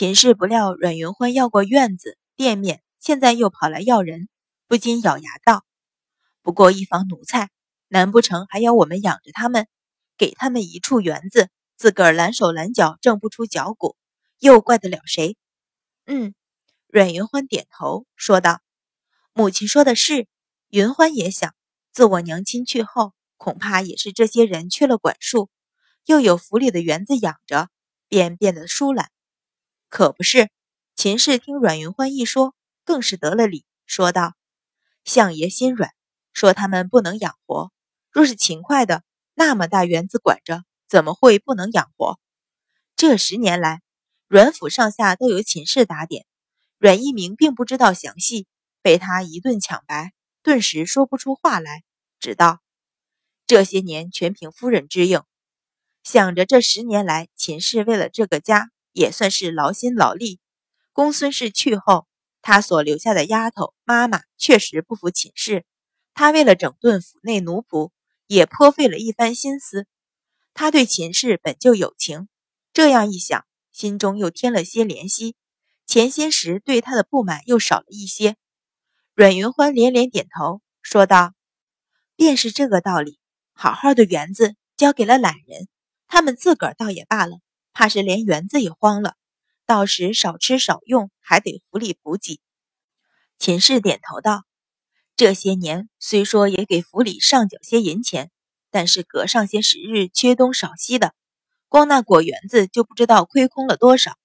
秦氏不料阮云欢要过院子店面，现在又跑来要人，不禁咬牙道：“不过一房奴才，难不成还要我们养着他们？给他们一处园子，自个儿懒手懒脚挣不出脚骨，又怪得了谁？”嗯，阮云欢点头说道：“母亲说的是。”云欢也想，自我娘亲去后，恐怕也是这些人缺了管束，又有府里的园子养着，便变得疏懒。可不是，秦氏听阮云欢一说，更是得了理，说道：“相爷心软，说他们不能养活。若是勤快的，那么大园子管着，怎么会不能养活？这十年来，阮府上下都由秦氏打点，阮一鸣并不知道详细，被他一顿抢白。”顿时说不出话来，只道：“这些年全凭夫人之应。想着这十年来，秦氏为了这个家也算是劳心劳力。公孙氏去后，他所留下的丫头妈妈确实不服秦氏。他为了整顿府内奴仆，也颇费了一番心思。他对秦氏本就有情，这样一想，心中又添了些怜惜。前些时对他的不满又少了一些。”阮云欢连连点头，说道：“便是这个道理。好好的园子交给了懒人，他们自个儿倒也罢了，怕是连园子也荒了。到时少吃少用，还得府里补给。”秦氏点头道：“这些年虽说也给府里上缴些银钱，但是隔上些时日缺东少西的，光那果园子就不知道亏空了多少。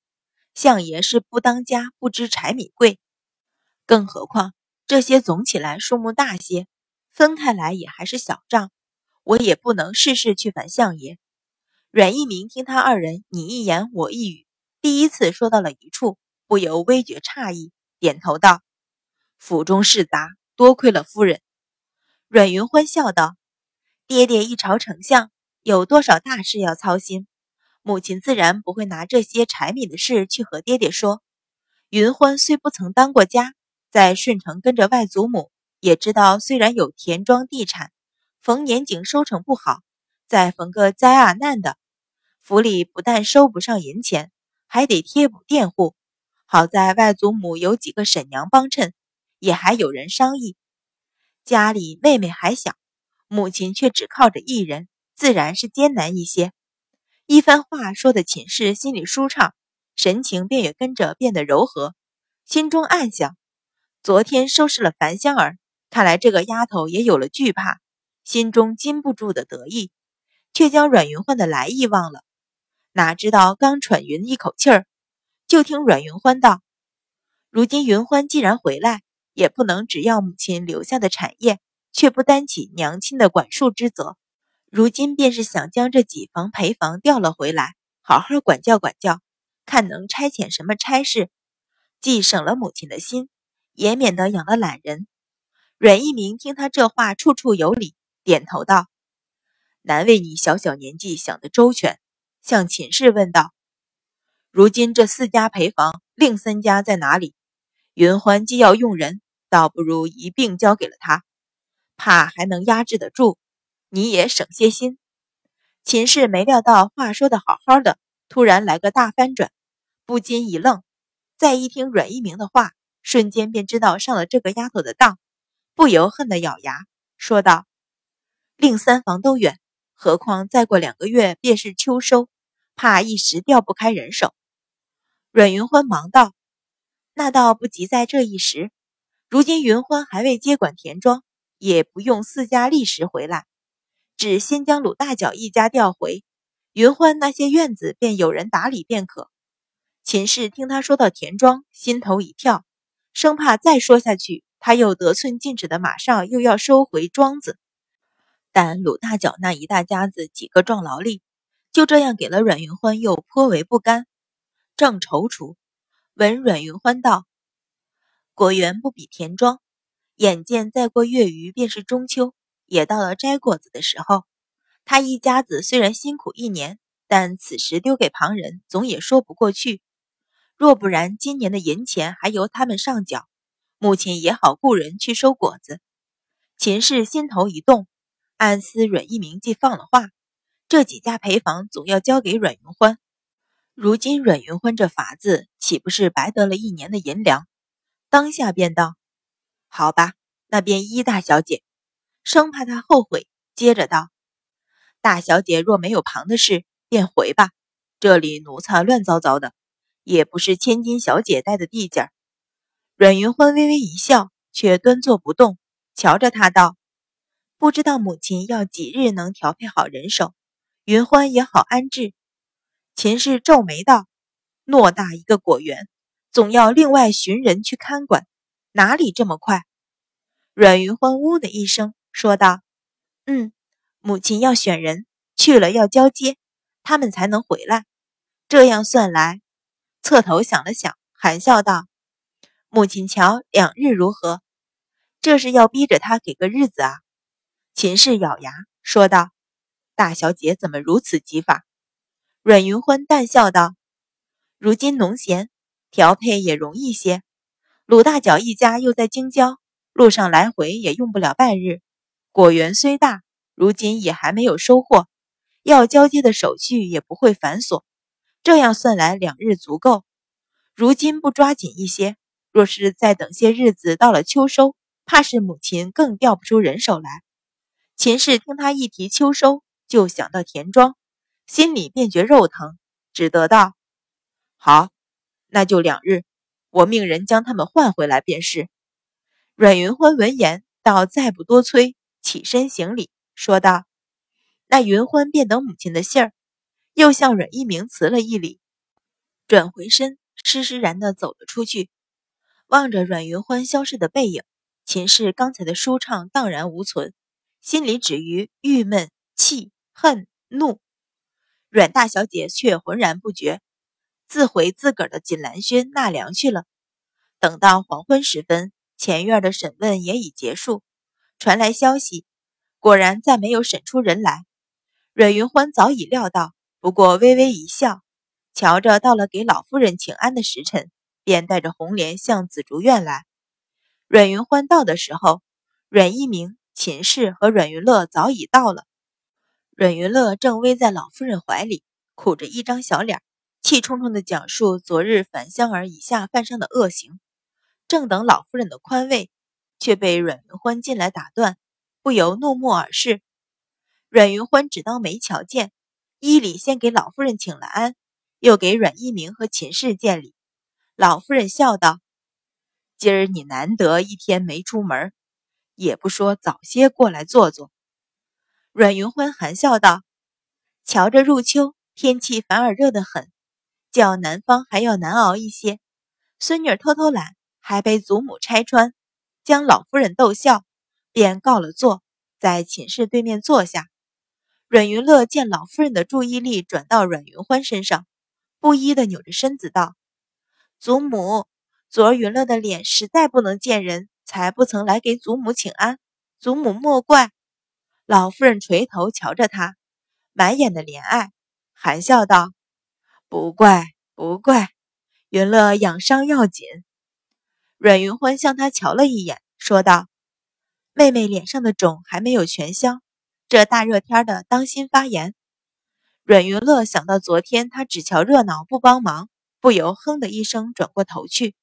相爷是不当家，不知柴米贵，更何况……”这些总起来数目大些，分开来也还是小账，我也不能事事去烦相爷。阮一鸣听他二人你一言我一语，第一次说到了一处，不由微觉诧异，点头道：“府中事杂，多亏了夫人。”阮云欢笑道：“爹爹一朝丞相，有多少大事要操心？母亲自然不会拿这些柴米的事去和爹爹说。云欢虽不曾当过家。”在顺城跟着外祖母，也知道虽然有田庄地产，逢年景收成不好，再逢个灾啊难的，府里不但收不上银钱，还得贴补佃户。好在外祖母有几个婶娘帮衬，也还有人商议。家里妹妹还小，母亲却只靠着一人，自然是艰难一些。一番话说的秦氏心里舒畅，神情便也跟着变得柔和，心中暗想。昨天收拾了樊香儿，看来这个丫头也有了惧怕，心中禁不住的得意，却将阮云欢的来意忘了。哪知道刚喘匀一口气儿，就听阮云欢道：“如今云欢既然回来，也不能只要母亲留下的产业，却不担起娘亲的管束之责。如今便是想将这几房陪房调了回来，好好管教管教，看能差遣什么差事，既省了母亲的心。”也免得养了懒人。阮一鸣听他这话，处处有理，点头道：“难为你小小年纪想得周全。”向秦氏问道：“如今这四家陪房，另三家在哪里？云欢既要用人，倒不如一并交给了他，怕还能压制得住，你也省些心。”秦氏没料到话说的好好的，突然来个大翻转，不禁一愣，再一听阮一鸣的话。瞬间便知道上了这个丫头的当，不由恨得咬牙，说道：“另三房都远，何况再过两个月便是秋收，怕一时调不开人手。”阮云欢忙道：“那倒不急在这一时，如今云欢还未接管田庄，也不用四家立时回来，只先将鲁大脚一家调回，云欢那些院子便有人打理便可。”秦氏听他说到田庄，心头一跳。生怕再说下去，他又得寸进尺的，马上又要收回庄子。但鲁大脚那一大家子几个壮劳力，就这样给了阮云欢，又颇为不甘，正踌躇。闻阮云欢道：“果园不比田庄，眼见再过月余便是中秋，也到了摘果子的时候。他一家子虽然辛苦一年，但此时丢给旁人，总也说不过去。”若不然，今年的银钱还由他们上缴，母亲也好雇人去收果子。秦氏心头一动，暗思阮一鸣既放了话，这几家陪房总要交给阮云欢。如今阮云欢这法子岂不是白得了一年的银粮？当下便道：“好吧，那便依大小姐。”生怕他后悔，接着道：“大小姐若没有旁的事，便回吧。这里奴才乱糟糟的，也不是千金小姐待的地界。”阮云欢微微一笑，却端坐不动，瞧着他道：“不知道母亲要几日能调配好人手，云欢也好安置。”秦氏皱眉道：“偌大一个果园，总要另外寻人去看管，哪里这么快？”阮云欢呜的一声说道：“嗯，母亲要选人去了，要交接，他们才能回来。这样算来，侧头想了想，含笑道：‘母亲瞧两日如何？’这是要逼着他给个日子啊。”秦氏咬牙说道：“大小姐怎么如此急法？”阮云欢淡笑道：“如今农闲，调配也容易些。鲁大脚一家又在京郊，路上来回也用不了半日。果园虽大，如今也还没有收获，要交接的手续也不会繁琐。这样算来，两日足够。如今不抓紧一些，若是再等些日子，到了秋收，怕是母亲更调不出人手来。”秦氏听他一提秋收，就想到田庄。心里便觉肉疼，只得道：“好，那就两日，我命人将他们换回来便是。”阮云欢闻言，倒再不多催，起身行礼，说道：“那云欢便等母亲的信儿。”又向阮一鸣辞了一礼，转回身，施施然的走了出去。望着阮云欢消失的背影，秦氏刚才的舒畅荡然无存，心里止于郁闷、气、恨、怒。阮大小姐却浑然不觉，自回自个儿的锦兰轩纳凉去了。等到黄昏时分，前院的审问也已结束，传来消息，果然再没有审出人来。阮云欢早已料到，不过微微一笑，瞧着到了给老夫人请安的时辰，便带着红莲向紫竹院来。阮云欢到的时候，阮一鸣、秦氏和阮云乐早已到了。阮云乐正偎在老夫人怀里，苦着一张小脸，气冲冲地讲述昨日樊香儿以下犯上的恶行。正等老夫人的宽慰，却被阮云欢进来打断，不由怒目而视。阮云欢只当没瞧见，依礼先给老夫人请了安，又给阮一鸣和秦氏见礼。老夫人笑道：“今儿你难得一天没出门，也不说早些过来坐坐。”阮云欢含笑道：“瞧着入秋，天气反而热得很，较南方还要难熬一些。孙女偷偷懒，还被祖母拆穿，将老夫人逗笑，便告了座，在寝室对面坐下。阮云乐见老夫人的注意力转到阮云欢身上，不依的扭着身子道：‘祖母，昨儿云乐的脸实在不能见人，才不曾来给祖母请安，祖母莫怪。’”老夫人垂头瞧着他，满眼的怜爱，含笑道：“不怪，不怪，云乐养伤要紧。”阮云欢向他瞧了一眼，说道：“妹妹脸上的肿还没有全消，这大热天的，当心发炎。”阮云乐想到昨天他只瞧热闹不帮忙，不由哼的一声，转过头去。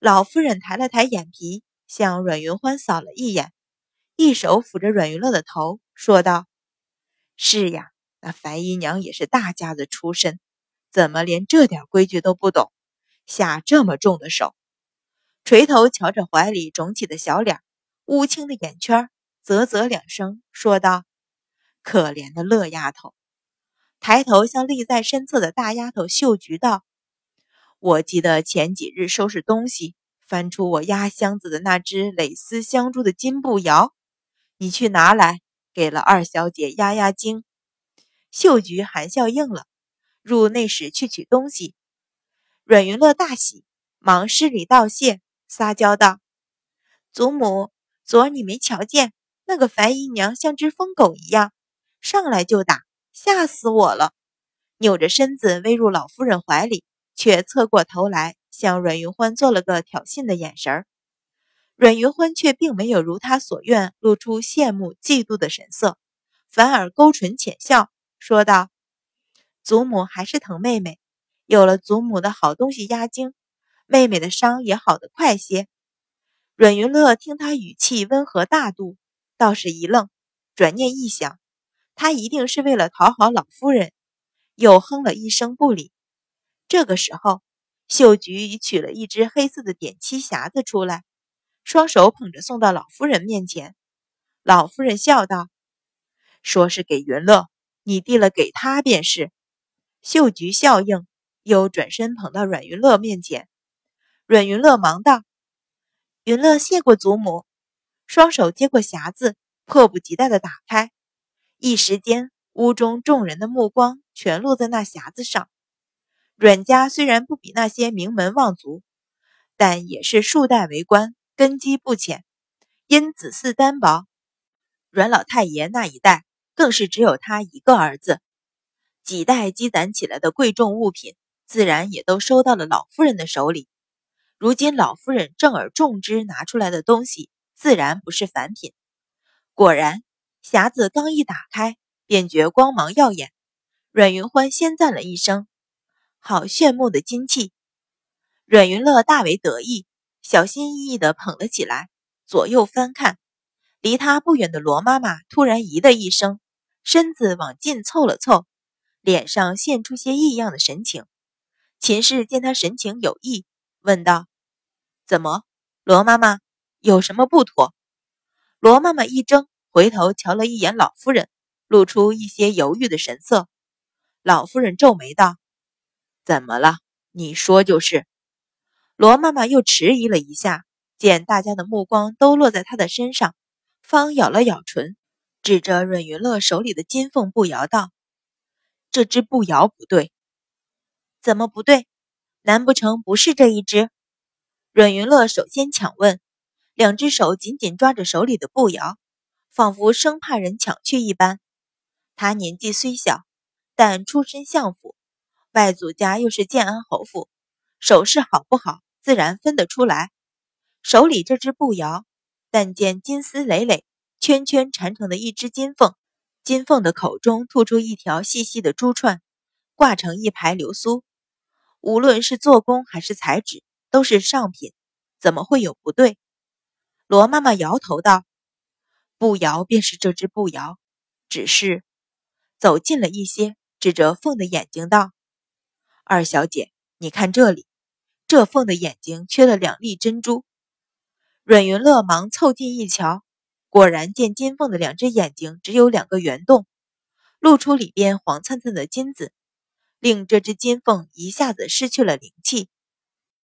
老夫人抬了抬眼皮，向阮云欢扫了一眼。一手抚着阮云乐的头，说道：“是呀，那樊姨娘也是大家子出身，怎么连这点规矩都不懂，下这么重的手？”垂头瞧着怀里肿起的小脸，乌青的眼圈，啧啧两声，说道：“可怜的乐丫头。”抬头向立在身侧的大丫头秀菊道：“我记得前几日收拾东西，翻出我压箱子的那只蕾丝镶珠的金步摇。”你去拿来，给了二小姐压压惊。秀菊含笑应了，入内室去取东西。阮云乐大喜，忙施礼道谢，撒娇道：“祖母，昨儿你没瞧见那个樊姨娘像只疯狗一样，上来就打，吓死我了。”扭着身子偎入老夫人怀里，却侧过头来向阮云欢做了个挑衅的眼神儿。阮云欢却并没有如他所愿露出羡慕、嫉妒的神色，反而勾唇浅笑，说道：“祖母还是疼妹妹，有了祖母的好东西压惊，妹妹的伤也好得快些。阮云乐听他语气温和大度，倒是一愣，转念一想，他一定是为了讨好老夫人，又哼了一声不理。这个时候，秀菊已取了一只黑色的点漆匣子出来，双手捧着送到老夫人面前。老夫人笑道：“说是给云乐，你递了给他便是。”秀菊笑应，又转身捧到阮云乐面前。阮云乐忙道：“云乐谢过祖母。”双手接过匣子，迫不及待地打开。一时间，屋中众人的目光全落在那匣子上。阮家虽然不比那些名门望族，但也是数代为官，根基不浅，因子嗣单薄。阮老太爷那一代更是只有他一个儿子，几代积攒起来的贵重物品，自然也都收到了老夫人的手里。如今老夫人正而重之拿出来的东西，自然不是凡品。果然，匣子刚一打开，便觉光芒耀眼。阮云欢先赞了一声：“好炫目的金器！”阮云乐大为得意，小心翼翼地捧了起来，左右翻看。离他不远的罗妈妈突然咦的一声，身子往近凑了凑，脸上现出些异样的神情。秦氏见他神情有异，问道：“怎么，罗妈妈有什么不妥？”罗妈妈一怔，回头瞧了一眼老夫人，露出一些犹豫的神色。老夫人皱眉道：“怎么了？你说就是。”罗妈妈又迟疑了一下，见大家的目光都落在她的身上。方咬了咬唇，指着阮云乐手里的金凤步摇道：“这只步摇不对，怎么不对？难不成不是这一只？”阮云乐首先抢问，两只手紧紧抓着手里的步摇，仿佛生怕人抢去一般。他年纪虽小，但出身相府，外祖家又是建安侯府，手势好不好，自然分得出来。手里这只步摇。但见金丝累累、圈圈缠成的一只金凤，金凤的口中吐出一条细细的珠串，挂成一排流苏。无论是做工还是材质，都是上品，怎么会有不对？罗妈妈摇头道：“步摇便是这只步摇，只是……”走近了一些，指着凤的眼睛道：“二小姐，你看这里，这凤的眼睛缺了两粒珍珠。”阮云乐忙凑近一瞧，果然见金凤的两只眼睛只有两个圆洞，露出里边黄灿灿的金子，令这只金凤一下子失去了灵气。